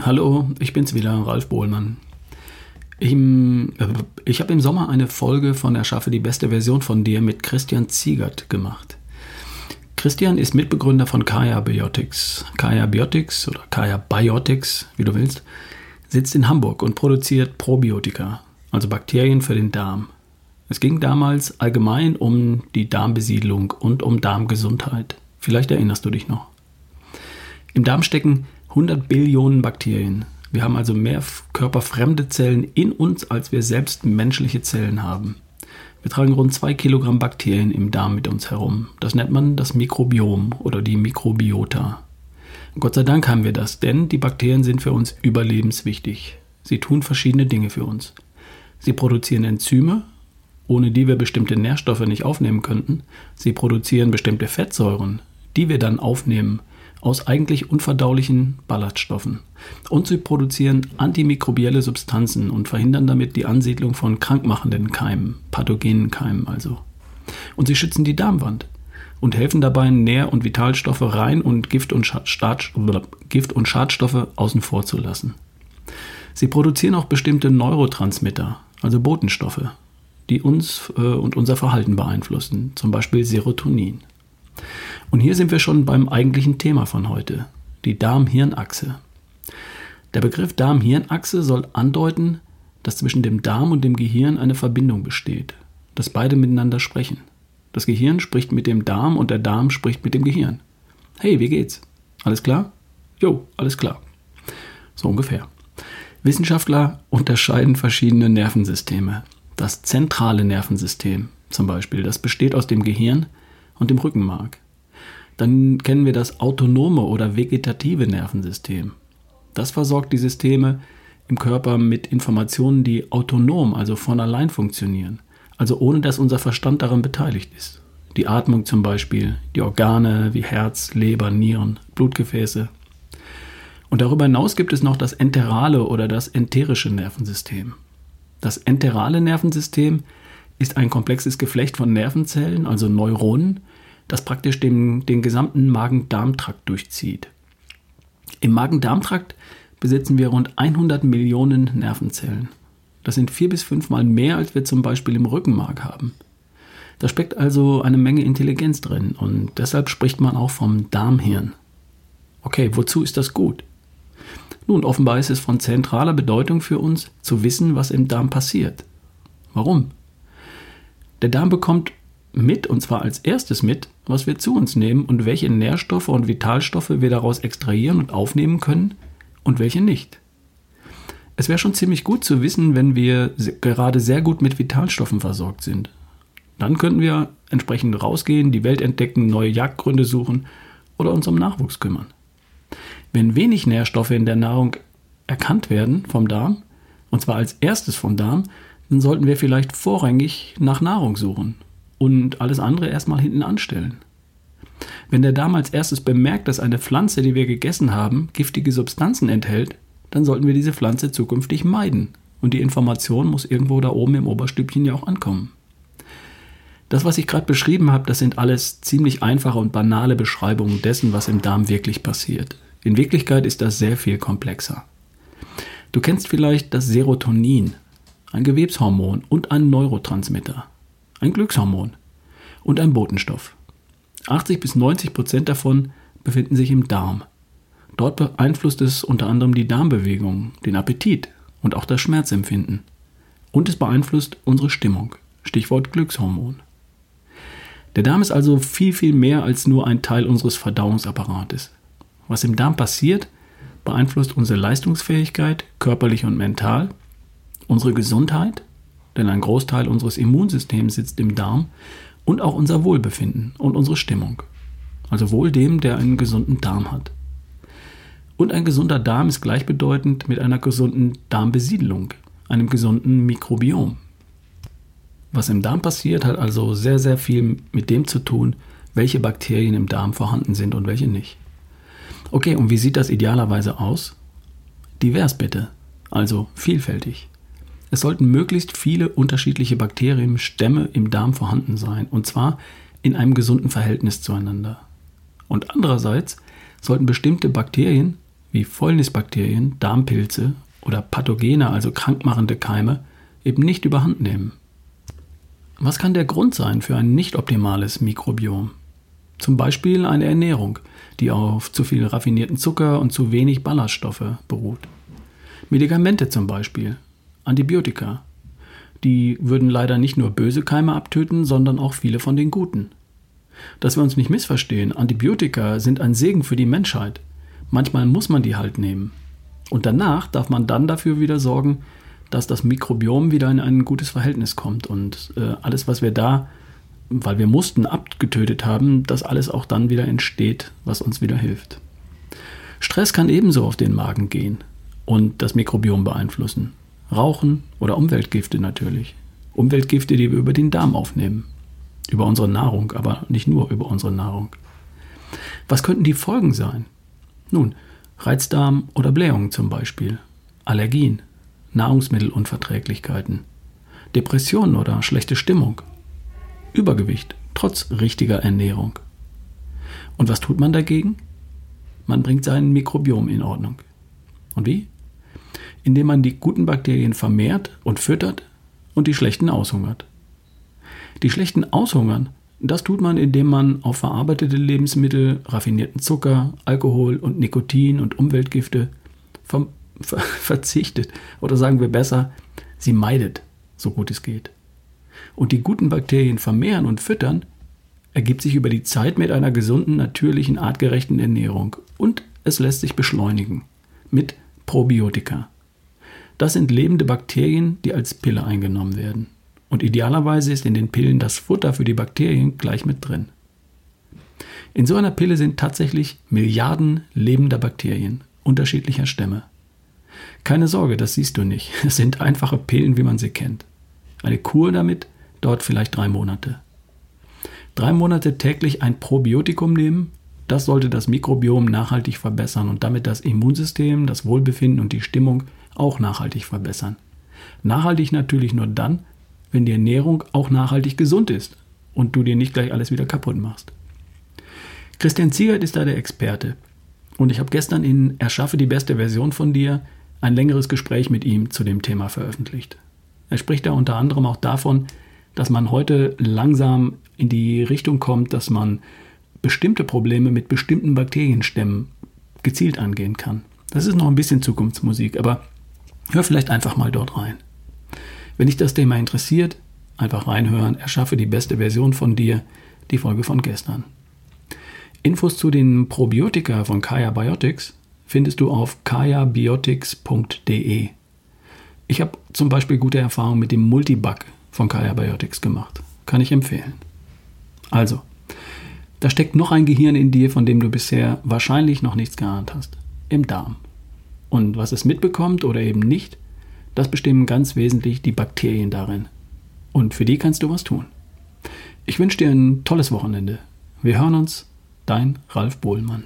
Hallo, ich bin's wieder, Ralf Bohlmann. Ich, äh, ich habe im Sommer eine Folge von Erschaffe die beste Version von dir mit Christian Ziegert gemacht. Christian ist Mitbegründer von Kaya Biotics. Kaya Biotics oder Kaya Biotics, wie du willst, sitzt in Hamburg und produziert Probiotika, also Bakterien für den Darm. Es ging damals allgemein um die Darmbesiedlung und um Darmgesundheit. Vielleicht erinnerst du dich noch. Im Darm stecken 100 Billionen Bakterien. Wir haben also mehr körperfremde Zellen in uns, als wir selbst menschliche Zellen haben. Wir tragen rund 2 Kilogramm Bakterien im Darm mit uns herum. Das nennt man das Mikrobiom oder die Mikrobiota. Gott sei Dank haben wir das, denn die Bakterien sind für uns überlebenswichtig. Sie tun verschiedene Dinge für uns. Sie produzieren Enzyme, ohne die wir bestimmte Nährstoffe nicht aufnehmen könnten. Sie produzieren bestimmte Fettsäuren, die wir dann aufnehmen aus eigentlich unverdaulichen Ballaststoffen. Und sie produzieren antimikrobielle Substanzen und verhindern damit die Ansiedlung von krankmachenden Keimen, pathogenen Keimen also. Und sie schützen die Darmwand und helfen dabei, Nähr- und Vitalstoffe rein und Gift und, Gift und Schadstoffe außen vor zu lassen. Sie produzieren auch bestimmte Neurotransmitter, also Botenstoffe, die uns äh, und unser Verhalten beeinflussen, zum Beispiel Serotonin. Und hier sind wir schon beim eigentlichen Thema von heute, die Darm-Hirn-Achse. Der Begriff Darm-Hirn-Achse soll andeuten, dass zwischen dem Darm und dem Gehirn eine Verbindung besteht, dass beide miteinander sprechen. Das Gehirn spricht mit dem Darm und der Darm spricht mit dem Gehirn. Hey, wie geht's? Alles klar? Jo, alles klar. So ungefähr. Wissenschaftler unterscheiden verschiedene Nervensysteme. Das zentrale Nervensystem zum Beispiel, das besteht aus dem Gehirn und dem Rückenmark. Dann kennen wir das autonome oder vegetative Nervensystem. Das versorgt die Systeme im Körper mit Informationen, die autonom, also von allein funktionieren, also ohne dass unser Verstand daran beteiligt ist. Die Atmung zum Beispiel, die Organe wie Herz, Leber, Nieren, Blutgefäße. Und darüber hinaus gibt es noch das enterale oder das enterische Nervensystem. Das enterale Nervensystem ist ein komplexes Geflecht von Nervenzellen, also Neuronen, das praktisch den, den gesamten Magen-Darm-Trakt durchzieht. Im Magen-Darm-Trakt besitzen wir rund 100 Millionen Nervenzellen. Das sind vier bis fünfmal mehr, als wir zum Beispiel im Rückenmark haben. Da steckt also eine Menge Intelligenz drin und deshalb spricht man auch vom Darmhirn. Okay, wozu ist das gut? Nun, offenbar ist es von zentraler Bedeutung für uns zu wissen, was im Darm passiert. Warum? Der Darm bekommt mit, und zwar als erstes mit, was wir zu uns nehmen und welche Nährstoffe und Vitalstoffe wir daraus extrahieren und aufnehmen können und welche nicht. Es wäre schon ziemlich gut zu wissen, wenn wir gerade sehr gut mit Vitalstoffen versorgt sind. Dann könnten wir entsprechend rausgehen, die Welt entdecken, neue Jagdgründe suchen oder uns um Nachwuchs kümmern. Wenn wenig Nährstoffe in der Nahrung erkannt werden vom Darm, und zwar als erstes vom Darm, dann sollten wir vielleicht vorrangig nach Nahrung suchen und alles andere erstmal hinten anstellen. Wenn der Darm als erstes bemerkt, dass eine Pflanze, die wir gegessen haben, giftige Substanzen enthält, dann sollten wir diese Pflanze zukünftig meiden. Und die Information muss irgendwo da oben im Oberstübchen ja auch ankommen. Das, was ich gerade beschrieben habe, das sind alles ziemlich einfache und banale Beschreibungen dessen, was im Darm wirklich passiert. In Wirklichkeit ist das sehr viel komplexer. Du kennst vielleicht das Serotonin, ein Gewebshormon und ein Neurotransmitter ein Glückshormon und ein Botenstoff. 80 bis 90 Prozent davon befinden sich im Darm. Dort beeinflusst es unter anderem die Darmbewegung, den Appetit und auch das Schmerzempfinden. Und es beeinflusst unsere Stimmung. Stichwort Glückshormon. Der Darm ist also viel, viel mehr als nur ein Teil unseres Verdauungsapparates. Was im Darm passiert, beeinflusst unsere Leistungsfähigkeit, körperlich und mental, unsere Gesundheit denn ein Großteil unseres Immunsystems sitzt im Darm und auch unser Wohlbefinden und unsere Stimmung. Also wohl dem, der einen gesunden Darm hat. Und ein gesunder Darm ist gleichbedeutend mit einer gesunden Darmbesiedlung, einem gesunden Mikrobiom. Was im Darm passiert, hat also sehr, sehr viel mit dem zu tun, welche Bakterien im Darm vorhanden sind und welche nicht. Okay, und wie sieht das idealerweise aus? Divers bitte, also vielfältig. Es sollten möglichst viele unterschiedliche Bakterienstämme im Darm vorhanden sein, und zwar in einem gesunden Verhältnis zueinander. Und andererseits sollten bestimmte Bakterien wie Fäulnisbakterien, Darmpilze oder Pathogene, also krankmachende Keime, eben nicht überhand nehmen. Was kann der Grund sein für ein nicht optimales Mikrobiom? Zum Beispiel eine Ernährung, die auf zu viel raffinierten Zucker und zu wenig Ballaststoffe beruht. Medikamente zum Beispiel, Antibiotika. Die würden leider nicht nur böse Keime abtöten, sondern auch viele von den guten. Dass wir uns nicht missverstehen, Antibiotika sind ein Segen für die Menschheit. Manchmal muss man die halt nehmen. Und danach darf man dann dafür wieder sorgen, dass das Mikrobiom wieder in ein gutes Verhältnis kommt und äh, alles, was wir da, weil wir mussten, abgetötet haben, dass alles auch dann wieder entsteht, was uns wieder hilft. Stress kann ebenso auf den Magen gehen und das Mikrobiom beeinflussen. Rauchen oder Umweltgifte natürlich. Umweltgifte, die wir über den Darm aufnehmen. Über unsere Nahrung, aber nicht nur über unsere Nahrung. Was könnten die Folgen sein? Nun, Reizdarm oder Blähungen zum Beispiel, Allergien, Nahrungsmittelunverträglichkeiten, Depressionen oder schlechte Stimmung, Übergewicht trotz richtiger Ernährung. Und was tut man dagegen? Man bringt sein Mikrobiom in Ordnung. Und wie? Indem man die guten Bakterien vermehrt und füttert und die schlechten aushungert. Die schlechten aushungern das tut man, indem man auf verarbeitete Lebensmittel, raffinierten Zucker, Alkohol und Nikotin und Umweltgifte ver ver verzichtet. Oder sagen wir besser, sie meidet, so gut es geht. Und die guten Bakterien vermehren und füttern, ergibt sich über die Zeit mit einer gesunden, natürlichen, artgerechten Ernährung. Und es lässt sich beschleunigen mit Probiotika. Das sind lebende Bakterien, die als Pille eingenommen werden. Und idealerweise ist in den Pillen das Futter für die Bakterien gleich mit drin. In so einer Pille sind tatsächlich Milliarden lebender Bakterien unterschiedlicher Stämme. Keine Sorge, das siehst du nicht. Es sind einfache Pillen, wie man sie kennt. Eine Kur damit dauert vielleicht drei Monate. Drei Monate täglich ein Probiotikum nehmen, das sollte das Mikrobiom nachhaltig verbessern und damit das Immunsystem, das Wohlbefinden und die Stimmung auch nachhaltig verbessern. Nachhaltig natürlich nur dann, wenn die Ernährung auch nachhaltig gesund ist und du dir nicht gleich alles wieder kaputt machst. Christian Ziegert ist da der Experte. Und ich habe gestern in Erschaffe die beste Version von dir ein längeres Gespräch mit ihm zu dem Thema veröffentlicht. Er spricht da unter anderem auch davon, dass man heute langsam in die Richtung kommt, dass man bestimmte Probleme mit bestimmten Bakterienstämmen gezielt angehen kann. Das ist noch ein bisschen Zukunftsmusik, aber hör vielleicht einfach mal dort rein. Wenn dich das Thema interessiert, einfach reinhören, erschaffe die beste Version von dir, die Folge von gestern. Infos zu den Probiotika von Kaya Biotics findest du auf kayabiotics.de. Ich habe zum Beispiel gute Erfahrungen mit dem Multibug von Kaya Biotics gemacht. Kann ich empfehlen. Also, da steckt noch ein Gehirn in dir, von dem du bisher wahrscheinlich noch nichts geahnt hast. Im Darm. Und was es mitbekommt oder eben nicht, das bestimmen ganz wesentlich die Bakterien darin. Und für die kannst du was tun. Ich wünsche dir ein tolles Wochenende. Wir hören uns, dein Ralf Bohlmann.